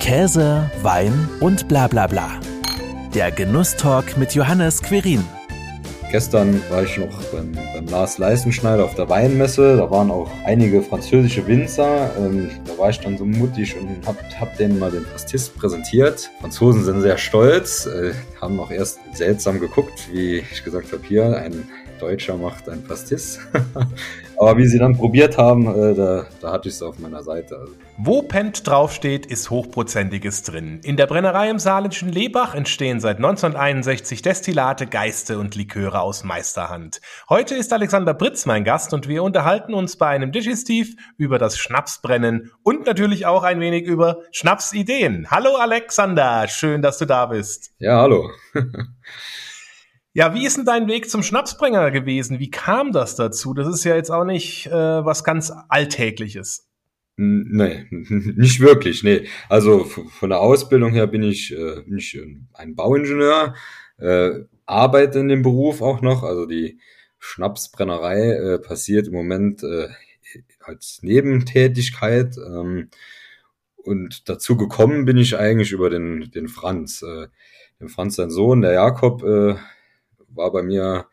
Käse, Wein und bla bla bla. Der Genusstalk mit Johannes Querin. Gestern war ich noch beim, beim Lars Leistenschneider auf der Weinmesse. Da waren auch einige französische Winzer. Ähm, da war ich dann so mutig und hab, hab denen mal den Pastis präsentiert. Franzosen sind sehr stolz, äh, haben auch erst seltsam geguckt, wie ich gesagt habe, hier ein Deutscher macht ein Pastis. Aber wie sie dann probiert haben, äh, da, da hatte ich es auf meiner Seite. Also. Wo Pent draufsteht, ist Hochprozentiges drin. In der Brennerei im saarländischen Lebach entstehen seit 1961 Destillate, Geiste und Liköre aus Meisterhand. Heute ist Alexander Britz mein Gast und wir unterhalten uns bei einem Digestiv über das Schnapsbrennen und natürlich auch ein wenig über Schnapsideen. Hallo Alexander, schön, dass du da bist. Ja, hallo. Ja, wie ist denn dein Weg zum Schnapsbringer gewesen? Wie kam das dazu? Das ist ja jetzt auch nicht äh, was ganz Alltägliches. Nee, nicht wirklich, nee. Also von der Ausbildung her bin ich, äh, bin ich ein Bauingenieur, äh, arbeite in dem Beruf auch noch. Also die Schnapsbrennerei äh, passiert im Moment äh, als Nebentätigkeit. Ähm, und dazu gekommen bin ich eigentlich über den, den Franz. Äh, den Franz, sein Sohn, der Jakob, äh, war bei mir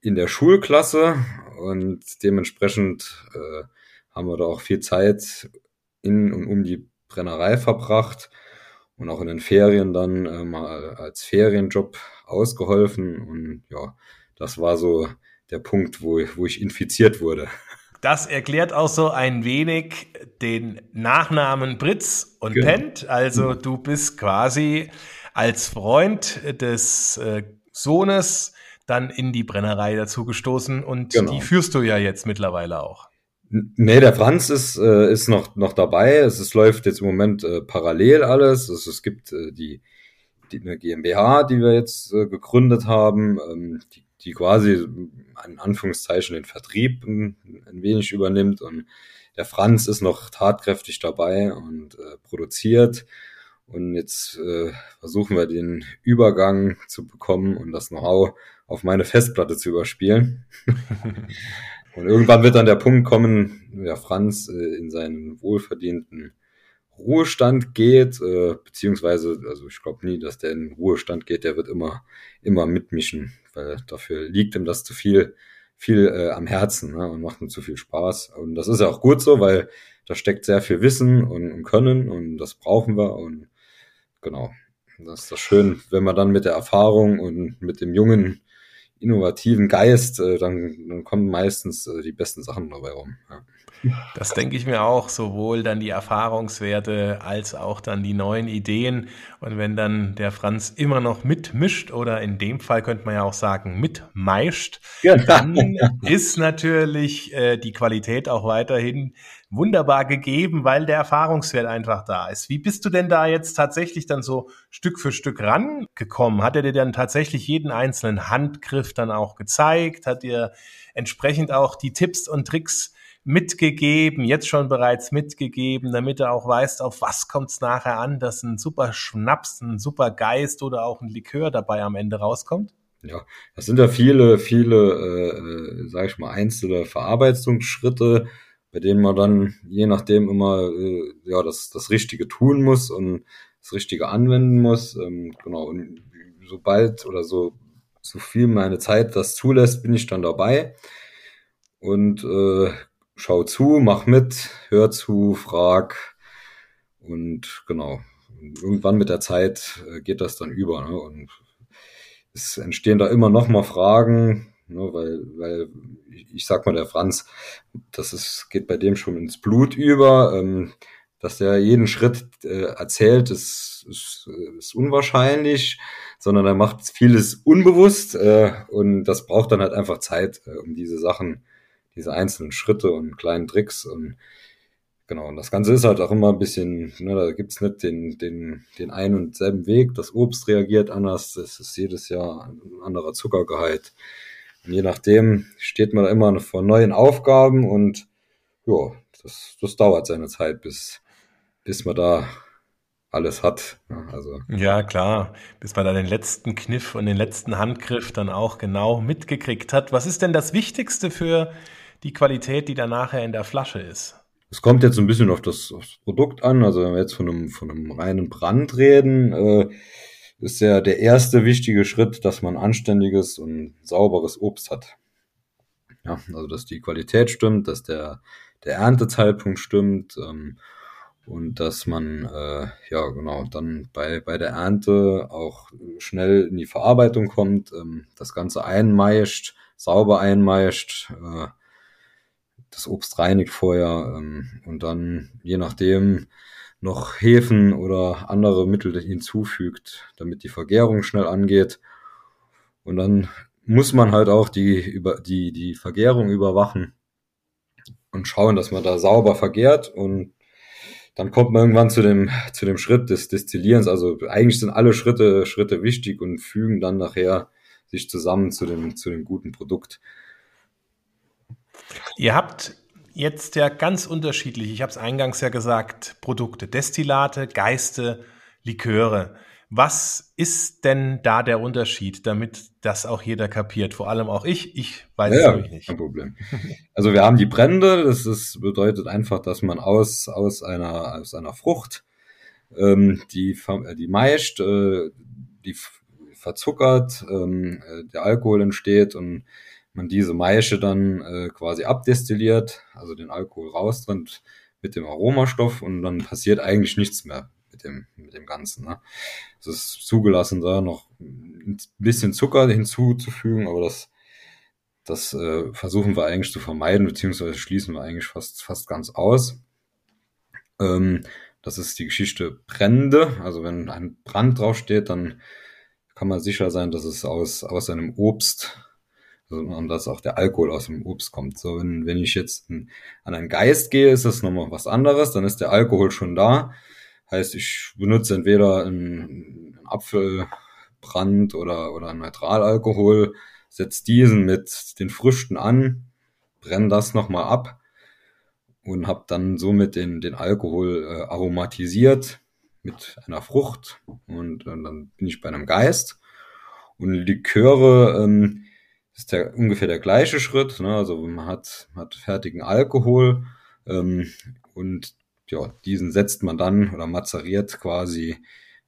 in der Schulklasse und dementsprechend äh, haben wir da auch viel Zeit in und um die Brennerei verbracht und auch in den Ferien dann äh, mal als Ferienjob ausgeholfen und ja, das war so der Punkt, wo ich, wo ich infiziert wurde. Das erklärt auch so ein wenig den Nachnamen Britz und genau. Pent. Also du bist quasi als Freund des äh, Sohnes dann in die Brennerei dazu gestoßen und genau. die führst du ja jetzt mittlerweile auch. Nee, der Franz ist, äh, ist noch, noch dabei. Es ist, läuft jetzt im Moment äh, parallel alles. Es, es gibt äh, die, die eine GmbH, die wir jetzt äh, gegründet haben, ähm, die, die quasi in Anführungszeichen den Vertrieb ein, ein wenig übernimmt. Und der Franz ist noch tatkräftig dabei und äh, produziert. Und jetzt äh, versuchen wir den Übergang zu bekommen und das Know-how auf meine Festplatte zu überspielen. und irgendwann wird dann der Punkt kommen, ja, Franz äh, in seinen wohlverdienten Ruhestand geht, äh, beziehungsweise, also ich glaube nie, dass der in Ruhestand geht, der wird immer, immer mitmischen, weil dafür liegt ihm das zu viel, viel äh, am Herzen ne, und macht ihm zu viel Spaß. Und das ist ja auch gut so, weil da steckt sehr viel Wissen und, und Können und das brauchen wir und genau. Das ist das schön, wenn man dann mit der Erfahrung und mit dem jungen, innovativen Geist, äh, dann, dann kommen meistens äh, die besten Sachen dabei rum. Ja. Das denke ich mir auch, sowohl dann die Erfahrungswerte als auch dann die neuen Ideen. Und wenn dann der Franz immer noch mitmischt oder in dem Fall könnte man ja auch sagen mitmeischt, ja. dann ist natürlich äh, die Qualität auch weiterhin wunderbar gegeben, weil der Erfahrungswert einfach da ist. Wie bist du denn da jetzt tatsächlich dann so Stück für Stück rangekommen? Hat er dir dann tatsächlich jeden einzelnen Handgriff dann auch gezeigt? Hat dir entsprechend auch die Tipps und Tricks mitgegeben, jetzt schon bereits mitgegeben, damit er auch weiß, auf was kommt es nachher an, dass ein super Schnaps, ein super Geist oder auch ein Likör dabei am Ende rauskommt? Ja, das sind ja viele, viele, äh, äh sag ich mal, einzelne Verarbeitungsschritte, bei denen man dann je nachdem immer äh, ja das, das Richtige tun muss und das Richtige anwenden muss. Ähm, genau, und sobald oder so, so viel meine Zeit das zulässt, bin ich dann dabei und äh, schau zu, mach mit, hör zu, frag und genau. Irgendwann mit der Zeit äh, geht das dann über ne? und es entstehen da immer noch mal Fragen, Ne, weil, weil ich sag mal, der Franz, das ist, geht bei dem schon ins Blut über. Ähm, dass der jeden Schritt äh, erzählt, ist, ist, ist unwahrscheinlich, sondern er macht vieles unbewusst äh, und das braucht dann halt einfach Zeit, äh, um diese Sachen, diese einzelnen Schritte und kleinen Tricks und genau, und das Ganze ist halt auch immer ein bisschen, ne, da gibt's nicht den, den, den einen und selben Weg, das Obst reagiert anders, es ist jedes Jahr ein anderer Zuckergehalt und je nachdem steht man da immer vor neuen Aufgaben und ja, das, das dauert seine Zeit, bis, bis man da alles hat. Also. Ja, klar, bis man da den letzten Kniff und den letzten Handgriff dann auch genau mitgekriegt hat. Was ist denn das Wichtigste für die Qualität, die dann nachher in der Flasche ist? Es kommt jetzt ein bisschen auf das, auf das, Produkt an. Also wenn wir jetzt von einem, von einem reinen Brand reden, äh, ist ja der erste wichtige Schritt, dass man anständiges und sauberes Obst hat. Ja, also dass die Qualität stimmt, dass der, der Erntezeitpunkt stimmt ähm, und dass man äh, ja genau dann bei, bei der Ernte auch schnell in die Verarbeitung kommt, ähm, das Ganze einmeischt, sauber einmeischt, äh, das Obst reinigt vorher ähm, und dann je nachdem noch Hefen oder andere Mittel hinzufügt, damit die Vergärung schnell angeht. Und dann muss man halt auch die, über, die, die Vergärung überwachen und schauen, dass man da sauber vergärt und dann kommt man irgendwann zu dem, zu dem Schritt des Destillierens. Also eigentlich sind alle Schritte, Schritte wichtig und fügen dann nachher sich zusammen zu dem, zu dem guten Produkt. Ihr habt jetzt ja ganz unterschiedlich, ich habe es eingangs ja gesagt, Produkte, Destillate, Geiste, Liköre. Was ist denn da der Unterschied, damit das auch jeder kapiert? Vor allem auch ich. Ich weiß ja, es nämlich nicht. Kein Problem. Also wir haben die Brände. Das ist, bedeutet einfach, dass man aus, aus, einer, aus einer Frucht ähm, die, die meist, äh, die verzuckert, ähm, äh, der Alkohol entsteht und man diese Maische dann äh, quasi abdestilliert, also den Alkohol raustrennt mit dem Aromastoff und dann passiert eigentlich nichts mehr mit dem, mit dem Ganzen. Ne? Es ist zugelassen, da noch ein bisschen Zucker hinzuzufügen, aber das, das äh, versuchen wir eigentlich zu vermeiden, beziehungsweise schließen wir eigentlich fast, fast ganz aus. Ähm, das ist die Geschichte Brände. Also wenn ein Brand draufsteht, dann kann man sicher sein, dass es aus, aus einem Obst und dass auch der Alkohol aus dem Obst kommt. So, wenn, wenn ich jetzt an einen Geist gehe, ist das nochmal was anderes, dann ist der Alkohol schon da. Heißt, ich benutze entweder einen, Apfelbrand oder, oder einen Neutralalkohol, setze diesen mit den Früchten an, brenne das nochmal ab und habe dann somit den, den Alkohol äh, aromatisiert mit einer Frucht und, und dann bin ich bei einem Geist. Und Liköre, ähm, ist der ungefähr der gleiche Schritt. Ne? Also man hat, hat fertigen Alkohol ähm, und ja, diesen setzt man dann oder mazeriert quasi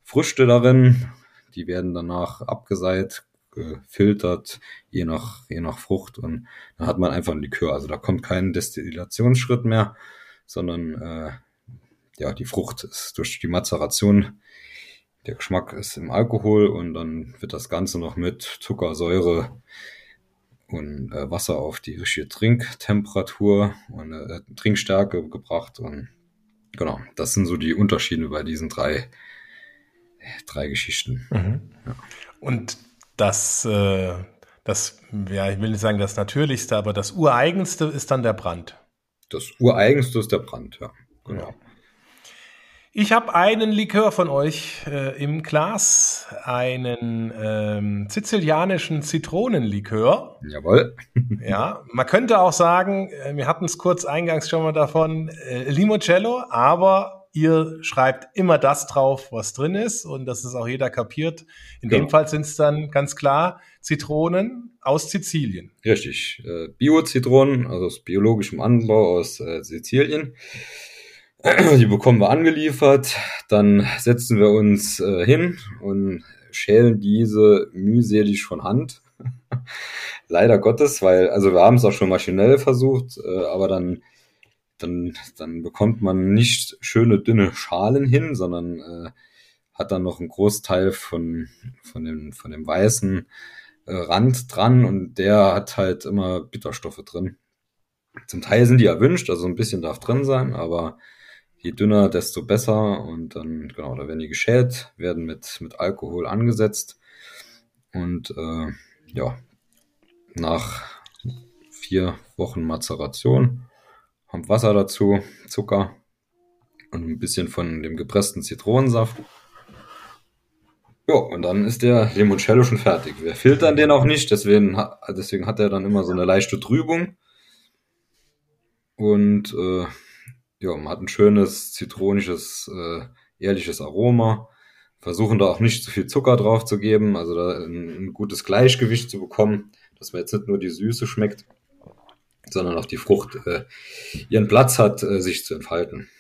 Früchte darin. Die werden danach abgeseit, gefiltert, je nach, je nach Frucht und dann hat man einfach ein Likör. Also da kommt kein Destillationsschritt mehr, sondern äh, ja, die Frucht ist durch die Mazeration, der Geschmack ist im Alkohol und dann wird das Ganze noch mit Zucker, Säure, und äh, Wasser auf die richtige Trinktemperatur und äh, Trinkstärke gebracht. Und genau, das sind so die Unterschiede bei diesen drei, drei Geschichten. Mhm. Ja. Und das, äh, das, ja, ich will nicht sagen das Natürlichste, aber das Ureigenste ist dann der Brand. Das Ureigenste ist der Brand, ja. Genau. Ja. Ich habe einen Likör von euch äh, im Glas, einen ähm, sizilianischen Zitronenlikör. Jawohl. ja, man könnte auch sagen, äh, wir hatten es kurz eingangs schon mal davon, äh, Limoncello, aber ihr schreibt immer das drauf, was drin ist und das ist auch jeder kapiert. In genau. dem Fall sind es dann ganz klar Zitronen aus Sizilien. Richtig, äh, Bio-Zitronen, also aus biologischem Anbau aus äh, Sizilien. Die bekommen wir angeliefert, dann setzen wir uns äh, hin und schälen diese mühselig von Hand. Leider Gottes, weil, also wir haben es auch schon maschinell versucht, äh, aber dann, dann, dann bekommt man nicht schöne dünne Schalen hin, sondern äh, hat dann noch einen Großteil von, von, dem, von dem weißen äh, Rand dran und der hat halt immer Bitterstoffe drin. Zum Teil sind die erwünscht, also ein bisschen darf drin sein, aber je dünner, desto besser. Und dann, genau, da werden die geschält, werden mit, mit Alkohol angesetzt. Und äh, ja, nach vier Wochen Mazeration kommt Wasser dazu, Zucker und ein bisschen von dem gepressten Zitronensaft. Ja, und dann ist der Limoncello schon fertig. Wir filtern den auch nicht, deswegen, deswegen hat er dann immer so eine leichte Trübung. Und äh, ja, man hat ein schönes, zitronisches, äh, ehrliches Aroma. Versuchen da auch nicht zu viel Zucker drauf zu geben, also da ein, ein gutes Gleichgewicht zu bekommen, dass man jetzt nicht nur die Süße schmeckt, sondern auch die Frucht äh, ihren Platz hat, äh, sich zu entfalten.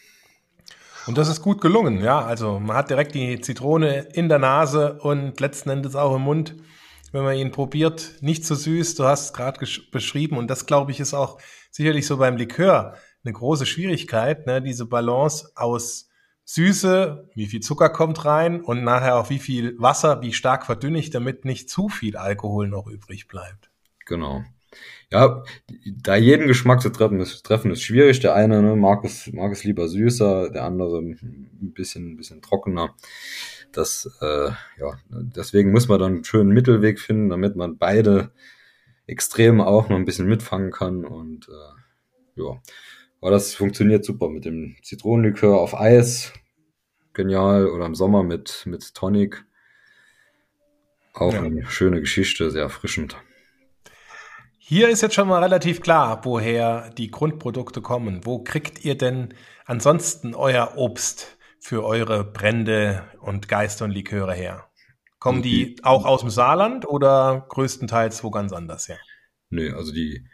Und das ist gut gelungen, ja. Also man hat direkt die Zitrone in der Nase und letzten Endes auch im Mund, wenn man ihn probiert. Nicht zu so süß, du hast es gerade beschrieben und das, glaube ich, ist auch sicherlich so beim Likör eine große Schwierigkeit, ne? diese Balance aus Süße, wie viel Zucker kommt rein und nachher auch wie viel Wasser, wie stark verdünne ich, damit nicht zu viel Alkohol noch übrig bleibt. Genau. Ja, da jeden Geschmack zu treffen ist, treffen ist schwierig. Der eine ne, mag, es, mag es lieber süßer, der andere ein bisschen, ein bisschen trockener. Das, äh, ja, deswegen muss man dann einen schönen Mittelweg finden, damit man beide Extreme auch noch ein bisschen mitfangen kann. Und äh, ja, aber das funktioniert super mit dem Zitronenlikör auf Eis. Genial. Oder im Sommer mit, mit Tonic. Auch ja. eine schöne Geschichte, sehr erfrischend. Hier ist jetzt schon mal relativ klar, woher die Grundprodukte kommen. Wo kriegt ihr denn ansonsten euer Obst für eure Brände und Geister und Liköre her? Kommen die auch aus dem Saarland oder größtenteils wo ganz anders her? Nö, also die,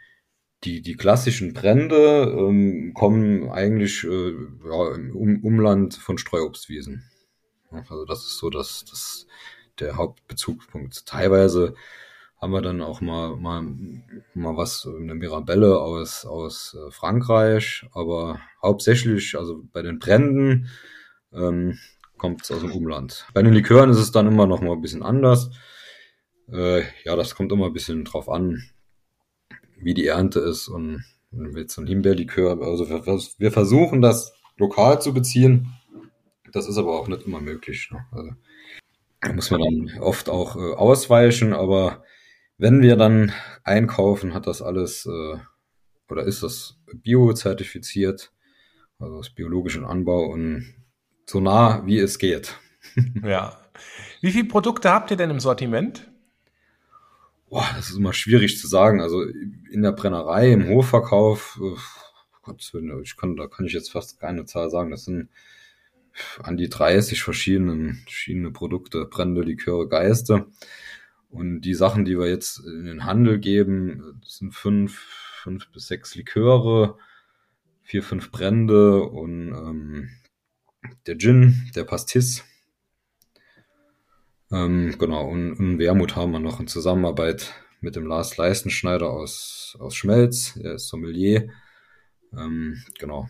die, die klassischen Brände ähm, kommen eigentlich äh, ja, im Umland von Streuobstwiesen. Also das ist so das, das der Hauptbezugspunkt. Teilweise haben wir dann auch mal, mal, mal was, eine Mirabelle aus, aus äh, Frankreich, aber hauptsächlich, also bei den Bränden, ähm, kommt es aus dem Umland. Bei den Likören ist es dann immer noch mal ein bisschen anders. Äh, ja, das kommt immer ein bisschen drauf an, wie die Ernte ist und mit so ein Himbeerlikör. Also wir, wir, versuchen das lokal zu beziehen. Das ist aber auch nicht immer möglich. Ne? Also, da muss man dann oft auch äh, ausweichen, aber wenn wir dann einkaufen, hat das alles äh, oder ist das bio-zertifiziert, also das biologischen Anbau und so nah wie es geht. ja. Wie viele Produkte habt ihr denn im Sortiment? Boah, das ist immer schwierig zu sagen. Also in der Brennerei, im Hofverkauf, äh, Gott, ich kann, da kann ich jetzt fast keine Zahl sagen. Das sind an die 30 verschiedene, verschiedene Produkte, Brände, Liköre, Geiste. Und die Sachen, die wir jetzt in den Handel geben, sind fünf, fünf bis sechs Liköre, vier, fünf Brände und ähm, der Gin, der Pastis, ähm, genau, und, und Wermut haben wir noch in Zusammenarbeit mit dem Lars Leistenschneider aus, aus Schmelz, er ist Sommelier. Ähm, genau,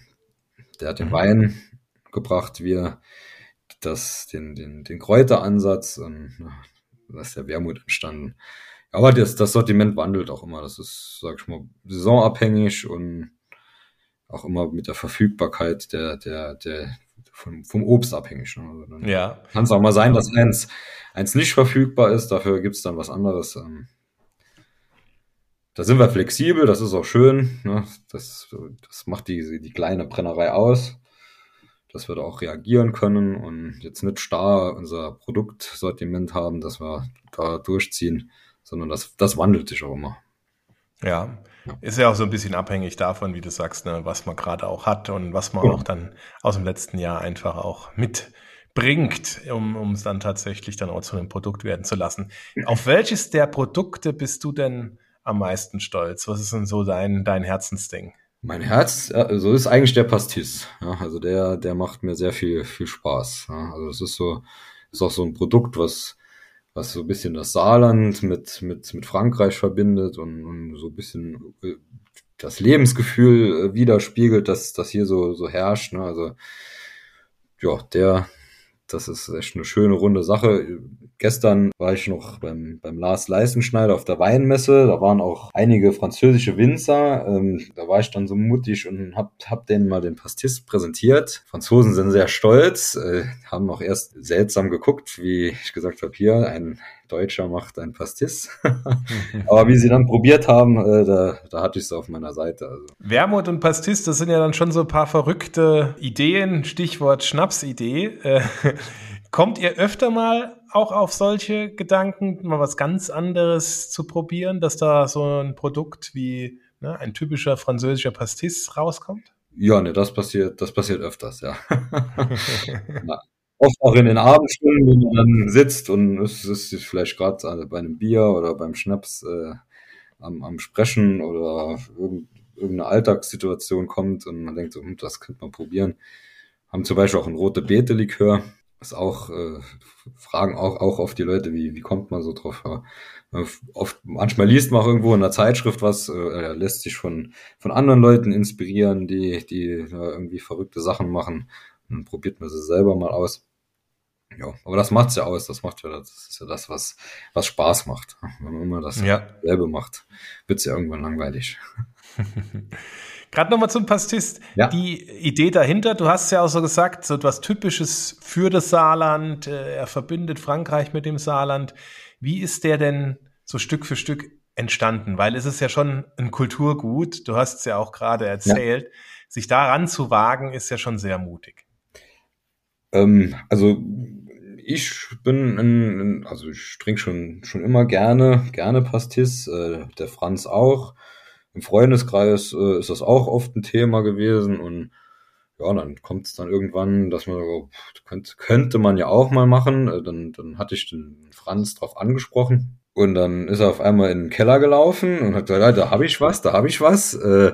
der hat den mhm. Wein gebracht, wir das, den, den, den Kräuteransatz und da ist der Wermut entstanden. Aber das, das Sortiment wandelt auch immer. Das ist, sag ich mal, saisonabhängig und auch immer mit der Verfügbarkeit der, der, der, vom, vom Obst abhängig. Ne? Also ja. Kann es auch mal sein, dass eins, eins nicht verfügbar ist, dafür gibt es dann was anderes. Ähm, da sind wir flexibel, das ist auch schön. Ne? Das, das macht die, die kleine Brennerei aus, dass wir da auch reagieren können und jetzt nicht starr unser Produktsortiment haben, dass wir da durchziehen, sondern das, das wandelt sich auch immer. Ja, ist ja auch so ein bisschen abhängig davon, wie du sagst, ne, was man gerade auch hat und was man ja. auch dann aus dem letzten Jahr einfach auch mitbringt, um, es dann tatsächlich dann auch zu einem Produkt werden zu lassen. Auf welches der Produkte bist du denn am meisten stolz? Was ist denn so dein, dein Herzensding? Mein Herz, also ist eigentlich der Pastis. Ja, also der, der macht mir sehr viel, viel Spaß. Ja, also es ist so, ist auch so ein Produkt, was was so ein bisschen das Saarland mit, mit, mit Frankreich verbindet und, und so ein bisschen äh, das Lebensgefühl äh, widerspiegelt, das, das hier so, so herrscht. Ne? Also, ja, der, das ist echt eine schöne runde Sache. Gestern war ich noch beim, beim Lars Leistenschneider auf der Weinmesse. Da waren auch einige französische Winzer. Ähm, da war ich dann so mutig und hab, hab denen mal den Pastis präsentiert. Franzosen sind sehr stolz, äh, haben auch erst seltsam geguckt, wie ich gesagt habe, hier ein Deutscher macht ein Pastis. Aber wie sie dann probiert haben, äh, da, da hatte ich es auf meiner Seite. Also. Wermut und Pastis, das sind ja dann schon so ein paar verrückte Ideen. Stichwort Schnapsidee. Äh, kommt ihr öfter mal auch auf solche Gedanken, mal was ganz anderes zu probieren, dass da so ein Produkt wie ne, ein typischer französischer Pastis rauskommt? Ja, ne, das passiert, das passiert öfters, ja. oft auch in den Abendstunden, wenn man dann sitzt und es ist vielleicht gerade bei einem Bier oder beim Schnaps äh, am, am Sprechen oder irgend, irgendeine Alltagssituation kommt und man denkt so, hm, das könnte man probieren. Haben zum Beispiel auch ein rote Beete-Likör. Ist auch, äh, fragen auch, auch oft die Leute, wie, wie kommt man so drauf? Ja, oft, manchmal liest man auch irgendwo in einer Zeitschrift was, äh, lässt sich von, von anderen Leuten inspirieren, die, die äh, irgendwie verrückte Sachen machen. Dann probiert man sie selber mal aus. Ja, aber das macht's ja aus. Das macht ja, das ist ja das, was, was Spaß macht. Wenn man immer das ja. selbe macht, wird's ja irgendwann langweilig. Gerade nochmal zum Pastis. Ja. Die Idee dahinter, du hast ja auch so gesagt, so etwas Typisches für das Saarland. Äh, er verbindet Frankreich mit dem Saarland. Wie ist der denn so Stück für Stück entstanden? Weil es ist ja schon ein Kulturgut. Du hast es ja auch gerade erzählt. Ja. Sich daran zu wagen, ist ja schon sehr mutig. Ähm, also ich bin ein, also ich trinke schon schon immer gerne gerne Pastis, äh, der Franz auch. Im Freundeskreis äh, ist das auch oft ein Thema gewesen und ja, dann kommt es dann irgendwann, dass man so, könnte, könnte man ja auch mal machen. Äh, dann, dann hatte ich den Franz drauf angesprochen. Und dann ist er auf einmal in den Keller gelaufen und hat gesagt, da habe ich was, da habe ich was. Äh,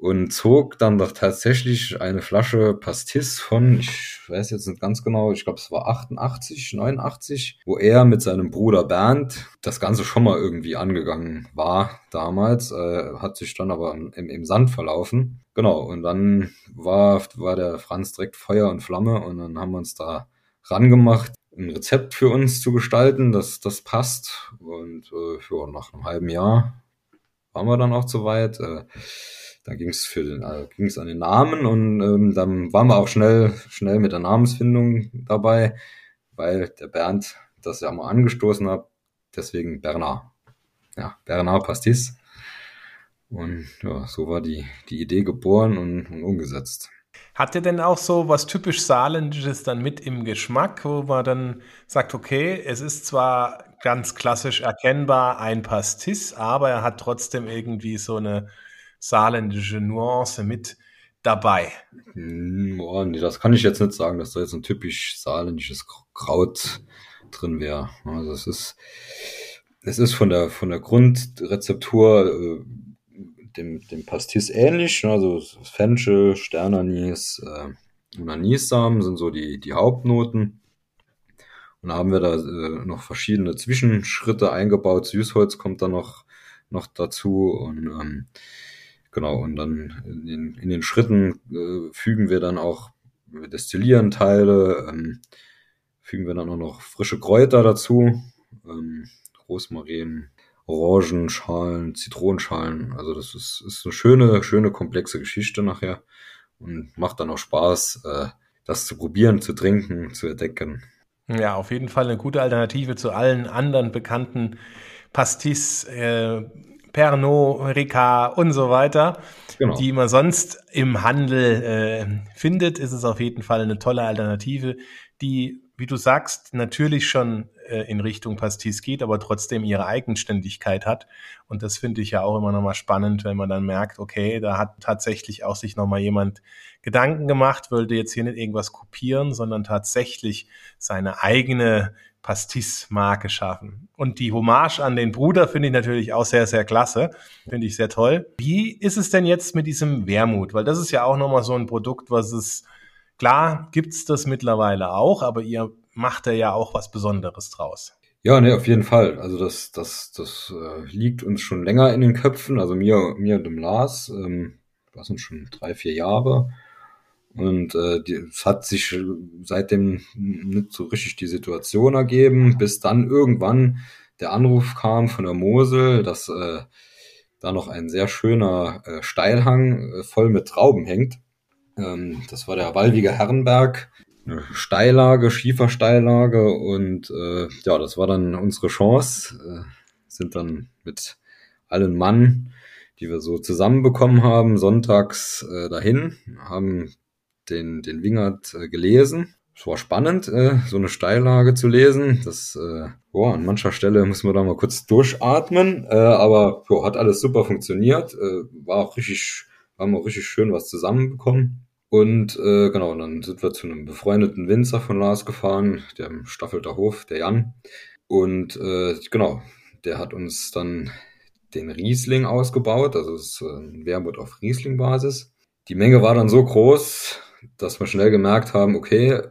und zog dann doch tatsächlich eine Flasche Pastis von, ich weiß jetzt nicht ganz genau, ich glaube es war 88, 89, wo er mit seinem Bruder Bernd das Ganze schon mal irgendwie angegangen war damals, äh, hat sich dann aber im, im Sand verlaufen. Genau, und dann war, war der Franz direkt Feuer und Flamme und dann haben wir uns da rangemacht, ein Rezept für uns zu gestalten, dass das passt. Und äh, ja, nach einem halben Jahr waren wir dann auch zu weit. Äh, da ging es für den, äh, ging es an den Namen und ähm, dann waren wir auch schnell, schnell mit der Namensfindung dabei, weil der Bernd das ja mal angestoßen hat. Deswegen Bernard. Ja, Bernard Pastis. Und ja, so war die, die Idee geboren und, und umgesetzt. Hat er denn auch so was typisch Saarländisches dann mit im Geschmack, wo man dann sagt, okay, es ist zwar ganz klassisch erkennbar ein Pastis, aber er hat trotzdem irgendwie so eine saarländische Nuance mit dabei? Boah, nee, das kann ich jetzt nicht sagen, dass da jetzt ein typisch saarländisches Kraut drin wäre. Also es ist, es ist von der, von der Grundrezeptur äh, dem, dem Pastis ähnlich. Ne? Also Fenchel, Sternanis äh, und Anissamen sind so die, die Hauptnoten. Und da haben wir da äh, noch verschiedene Zwischenschritte eingebaut. Süßholz kommt da noch, noch dazu und ähm, Genau, und dann in den, in den Schritten äh, fügen wir dann auch, wir destillieren Teile, ähm, fügen wir dann auch noch frische Kräuter dazu, ähm, Rosmarin, Orangenschalen, Zitronenschalen. Also das ist, ist eine schöne, schöne, komplexe Geschichte nachher und macht dann auch Spaß, äh, das zu probieren, zu trinken, zu entdecken. Ja, auf jeden Fall eine gute Alternative zu allen anderen bekannten Pastis, äh, Pernod, Ricard und so weiter, genau. die man sonst im Handel äh, findet, ist es auf jeden Fall eine tolle Alternative, die, wie du sagst, natürlich schon äh, in Richtung Pastis geht, aber trotzdem ihre Eigenständigkeit hat. Und das finde ich ja auch immer nochmal spannend, wenn man dann merkt, okay, da hat tatsächlich auch sich nochmal jemand Gedanken gemacht, wollte jetzt hier nicht irgendwas kopieren, sondern tatsächlich seine eigene Pastis-Marke schaffen. Und die Hommage an den Bruder finde ich natürlich auch sehr, sehr klasse. Finde ich sehr toll. Wie ist es denn jetzt mit diesem Wermut? Weil das ist ja auch nochmal so ein Produkt, was es, klar gibt's das mittlerweile auch, aber ihr macht da ja auch was Besonderes draus. Ja, ne, auf jeden Fall. Also das, das, das äh, liegt uns schon länger in den Köpfen. Also mir, mir und dem Lars, ähm, das sind schon drei, vier Jahre. Und äh, die, es hat sich seitdem nicht so richtig die Situation ergeben, bis dann irgendwann der Anruf kam von der Mosel, dass äh, da noch ein sehr schöner äh, Steilhang äh, voll mit Trauben hängt. Ähm, das war der Walwiger Herrenberg, eine Steillage, Schiefersteillage und äh, ja, das war dann unsere Chance. Äh, sind dann mit allen Mann, die wir so zusammenbekommen haben, sonntags äh, dahin, haben den, den Wingert äh, gelesen. Es war spannend, äh, so eine Steillage zu lesen. Das, äh, boah, an mancher Stelle muss man da mal kurz durchatmen, äh, aber jo, hat alles super funktioniert. Äh, war auch richtig, haben auch richtig schön was zusammenbekommen. Und äh, genau, dann sind wir zu einem befreundeten Winzer von Lars gefahren, der Staffelter Hof, der Jan. Und äh, genau, der hat uns dann den Riesling ausgebaut, also es ist ein Wermut auf Riesling-Basis. Die Menge war dann so groß, dass wir schnell gemerkt haben, okay,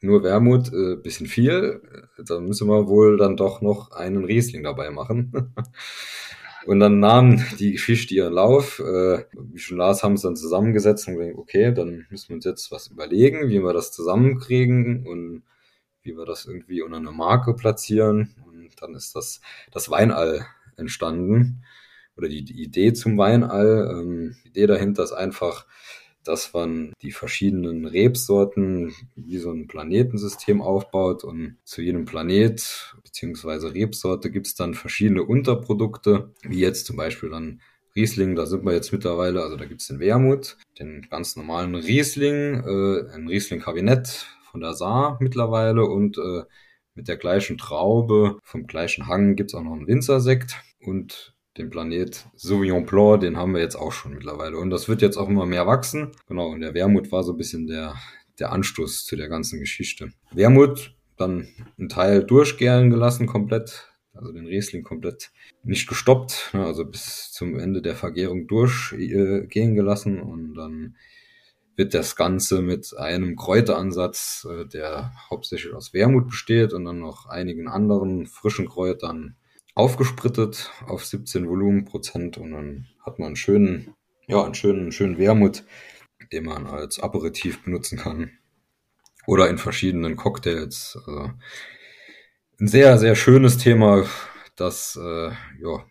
nur Wermut, äh, bisschen viel, da müssen wir wohl dann doch noch einen Riesling dabei machen. Und dann nahm die Geschichte ihren Lauf. Äh, wie schon Lars haben es dann zusammengesetzt und gesagt, okay, dann müssen wir uns jetzt was überlegen, wie wir das zusammenkriegen und wie wir das irgendwie unter eine Marke platzieren. Und dann ist das, das Weinall entstanden. Oder die, die Idee zum Weinall. Ähm, die Idee dahinter ist einfach, dass man die verschiedenen Rebsorten wie so ein Planetensystem aufbaut und zu jedem Planet beziehungsweise Rebsorte gibt es dann verschiedene Unterprodukte, wie jetzt zum Beispiel dann Riesling, da sind wir jetzt mittlerweile, also da gibt es den Wermut, den ganz normalen Riesling, äh, ein Riesling-Kabinett von der Saar mittlerweile und äh, mit der gleichen Traube vom gleichen Hang gibt es auch noch einen Winzersekt und den Planet Sauvignon Blanc, den haben wir jetzt auch schon mittlerweile. Und das wird jetzt auch immer mehr wachsen. Genau, und der Wermut war so ein bisschen der, der Anstoß zu der ganzen Geschichte. Wermut dann ein Teil durchgären gelassen, komplett. Also den Riesling komplett nicht gestoppt, ne, also bis zum Ende der Vergärung durchgehen gelassen und dann wird das Ganze mit einem Kräuteransatz, äh, der hauptsächlich aus Wermut besteht und dann noch einigen anderen frischen Kräutern aufgesprittet auf 17 Volumenprozent und dann hat man einen schönen, ja, einen schönen, schönen Wermut, den man als Aperitif benutzen kann. Oder in verschiedenen Cocktails. Also ein sehr, sehr schönes Thema, das äh, ja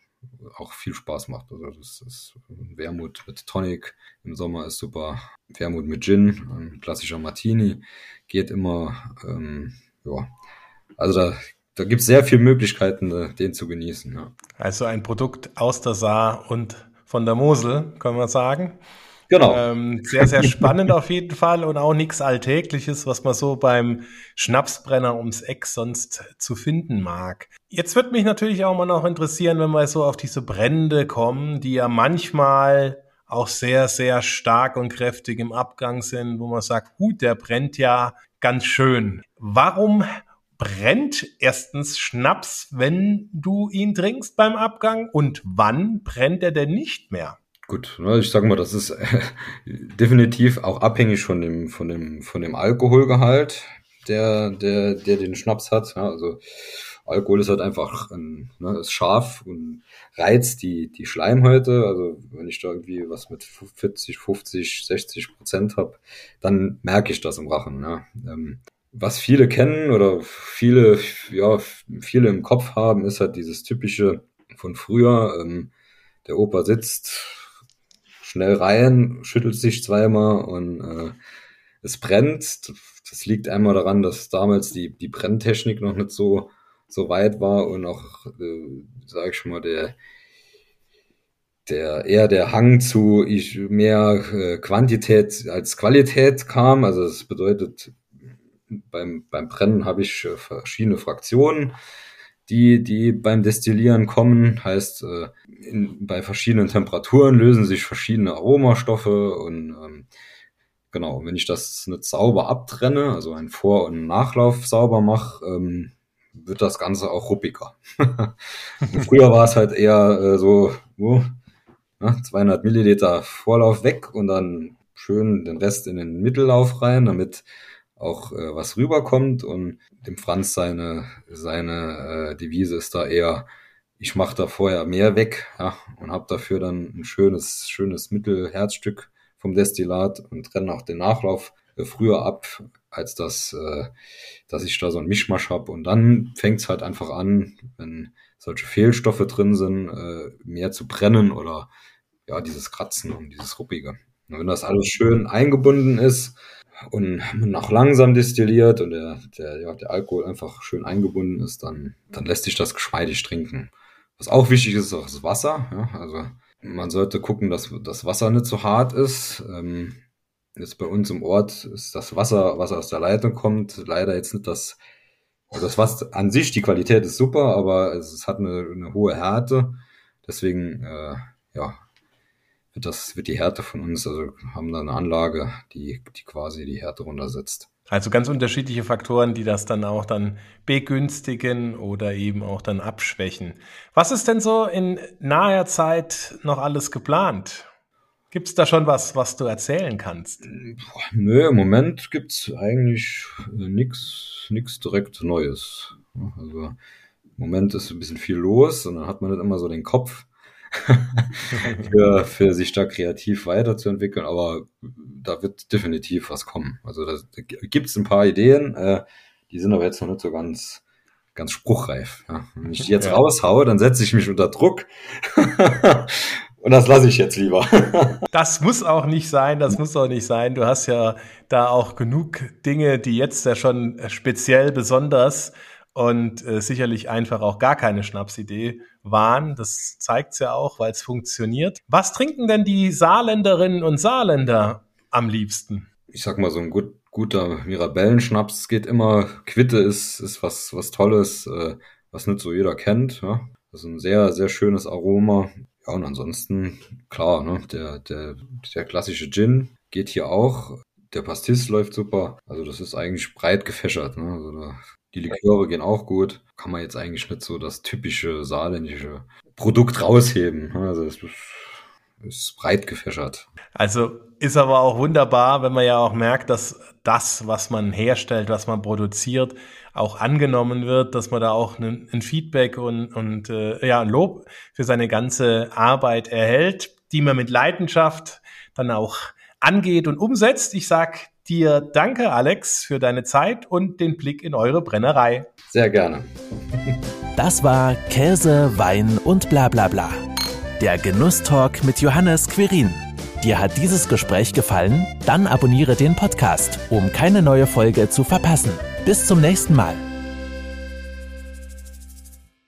auch viel Spaß macht. Also das ist Wermut mit Tonic im Sommer ist super. Wermut mit Gin, ein klassischer Martini, geht immer. Ähm, ja, also da da gibt es sehr viele Möglichkeiten, äh, den zu genießen. Ja. Also ein Produkt aus der Saar und von der Mosel, kann man sagen. Genau. Ähm, sehr, sehr spannend auf jeden Fall und auch nichts Alltägliches, was man so beim Schnapsbrenner ums Eck sonst zu finden mag. Jetzt wird mich natürlich auch mal noch interessieren, wenn wir so auf diese Brände kommen, die ja manchmal auch sehr, sehr stark und kräftig im Abgang sind, wo man sagt, gut, der brennt ja ganz schön. Warum brennt erstens Schnaps, wenn du ihn trinkst beim Abgang und wann brennt er denn nicht mehr? Gut, ne, ich sag mal, das ist äh, definitiv auch abhängig von dem, von dem, von dem Alkoholgehalt, der, der, der den Schnaps hat. Also Alkohol ist halt einfach ein, ne, ist scharf und reizt die, die Schleimhäute. Also wenn ich da irgendwie was mit 40, 50, 60 Prozent habe, dann merke ich das im Rachen. Ne? Was viele kennen oder viele, ja, viele im Kopf haben, ist halt dieses typische von früher. Ähm, der Opa sitzt schnell rein, schüttelt sich zweimal und äh, es brennt. Das liegt einmal daran, dass damals die, die Brenntechnik noch nicht so, so weit war und auch, äh, sage ich schon mal, der, der eher der Hang zu ich, mehr äh, Quantität als Qualität kam. Also das bedeutet, beim, beim Brennen habe ich äh, verschiedene Fraktionen, die, die beim Destillieren kommen. Heißt, äh, in, bei verschiedenen Temperaturen lösen sich verschiedene Aromastoffe und ähm, genau, wenn ich das nicht sauber abtrenne, also einen Vor- und Nachlauf sauber mache, ähm, wird das Ganze auch ruppiger. früher war es halt eher äh, so, uh, 200 Milliliter Vorlauf weg und dann schön den Rest in den Mittellauf rein, damit auch äh, was rüberkommt und dem Franz seine seine äh, Devise ist da eher ich mache da vorher mehr weg ja, und habe dafür dann ein schönes schönes Mittelherzstück vom Destillat und trenne auch den Nachlauf äh, früher ab als das äh, dass ich da so ein Mischmasch habe und dann fängt's halt einfach an wenn solche Fehlstoffe drin sind äh, mehr zu brennen oder ja dieses Kratzen und dieses ruppige. Und wenn das alles schön eingebunden ist und man auch langsam destilliert und der, der, ja, der Alkohol einfach schön eingebunden ist, dann, dann lässt sich das geschmeidig trinken. Was auch wichtig ist, ist auch das Wasser. Ja? Also man sollte gucken, dass das Wasser nicht so hart ist. Ähm, jetzt bei uns im Ort ist das Wasser, was aus der Leitung kommt, leider jetzt nicht das, also das Wasser an sich, die Qualität ist super, aber es, es hat eine, eine hohe Härte. Deswegen, äh, ja, wird das, wird die Härte von uns, also haben da eine Anlage, die, die quasi die Härte runtersetzt. Also ganz unterschiedliche Faktoren, die das dann auch dann begünstigen oder eben auch dann abschwächen. Was ist denn so in naher Zeit noch alles geplant? Gibt es da schon was, was du erzählen kannst? Nö, im Moment gibt es eigentlich nichts nix direkt Neues. Also im Moment ist ein bisschen viel los und dann hat man nicht immer so den Kopf für, für sich da kreativ weiterzuentwickeln, aber da wird definitiv was kommen. Also da, da gibt es ein paar Ideen, äh, die sind aber jetzt noch nicht so ganz, ganz spruchreif. Ja. Wenn ich die jetzt ja. raushaue, dann setze ich mich unter Druck. Und das lasse ich jetzt lieber. das muss auch nicht sein, das muss auch nicht sein. Du hast ja da auch genug Dinge, die jetzt ja schon speziell besonders und äh, sicherlich einfach auch gar keine Schnapsidee waren. Das zeigt's ja auch, weil es funktioniert. Was trinken denn die Saarländerinnen und Saarländer am liebsten? Ich sag mal, so ein gut, guter Mirabellenschnaps geht immer. Quitte ist, ist was, was Tolles, äh, was nicht so jeder kennt. Ja? Das ist ein sehr, sehr schönes Aroma. Ja, und ansonsten, klar, ne, der, der, der klassische Gin geht hier auch. Der Pastis läuft super. Also das ist eigentlich breit gefächert. Ne? Also da die Liköre gehen auch gut. Kann man jetzt eigentlich nicht so das typische saarländische Produkt rausheben. Also es ist breit gefächert. Also ist aber auch wunderbar, wenn man ja auch merkt, dass das, was man herstellt, was man produziert, auch angenommen wird, dass man da auch ein, ein Feedback und, und äh, ja, ein Lob für seine ganze Arbeit erhält, die man mit Leidenschaft dann auch angeht und umsetzt. Ich sag dir danke, Alex, für deine Zeit und den Blick in eure Brennerei. Sehr gerne. Das war Käse, Wein und bla bla bla. Der Genusstalk mit Johannes Quirin. Dir hat dieses Gespräch gefallen? Dann abonniere den Podcast, um keine neue Folge zu verpassen. Bis zum nächsten Mal.